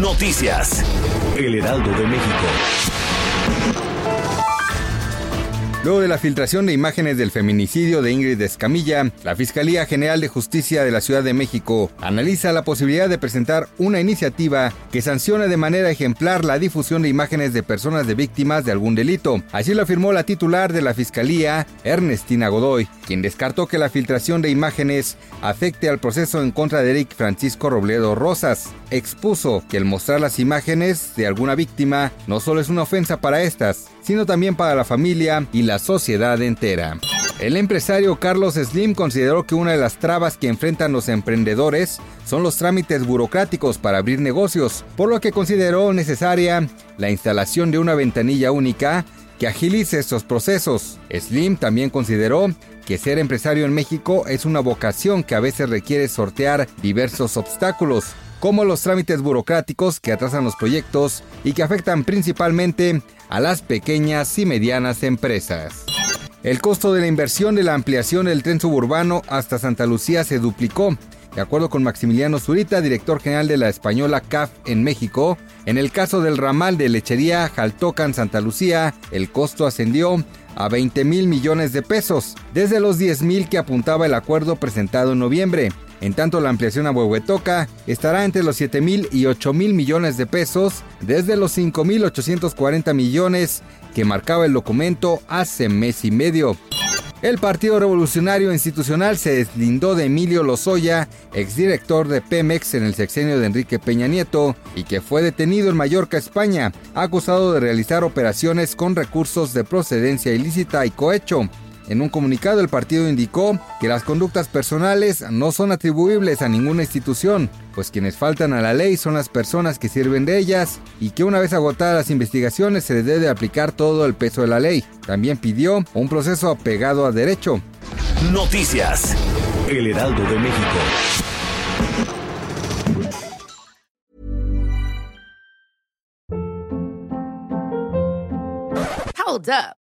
Noticias. El Heraldo de México. Luego de la filtración de imágenes del feminicidio de Ingrid Escamilla, la Fiscalía General de Justicia de la Ciudad de México analiza la posibilidad de presentar una iniciativa que sancione de manera ejemplar la difusión de imágenes de personas de víctimas de algún delito. Así lo afirmó la titular de la Fiscalía, Ernestina Godoy, quien descartó que la filtración de imágenes afecte al proceso en contra de Eric Francisco Robledo Rosas. Expuso que el mostrar las imágenes de alguna víctima no solo es una ofensa para estas, sino también para la familia y la sociedad entera. El empresario Carlos Slim consideró que una de las trabas que enfrentan los emprendedores son los trámites burocráticos para abrir negocios, por lo que consideró necesaria la instalación de una ventanilla única que agilice estos procesos. Slim también consideró que ser empresario en México es una vocación que a veces requiere sortear diversos obstáculos, como los trámites burocráticos que atrasan los proyectos y que afectan principalmente a las pequeñas y medianas empresas. El costo de la inversión de la ampliación del tren suburbano hasta Santa Lucía se duplicó. De acuerdo con Maximiliano Zurita, director general de la española CAF en México, en el caso del ramal de lechería Jaltocan Santa Lucía, el costo ascendió a 20 mil millones de pesos, desde los 10 mil que apuntaba el acuerdo presentado en noviembre. En tanto, la ampliación a Huehuetoca estará entre los 7 mil y 8 mil millones de pesos, desde los 5 mil 840 millones que marcaba el documento hace mes y medio. El Partido Revolucionario Institucional se deslindó de Emilio Lozoya, exdirector de Pemex en el sexenio de Enrique Peña Nieto, y que fue detenido en Mallorca, España, acusado de realizar operaciones con recursos de procedencia ilícita y cohecho. En un comunicado el partido indicó que las conductas personales no son atribuibles a ninguna institución, pues quienes faltan a la ley son las personas que sirven de ellas y que una vez agotadas las investigaciones se les debe aplicar todo el peso de la ley. También pidió un proceso apegado a derecho. Noticias. El Heraldo de México. Hold up.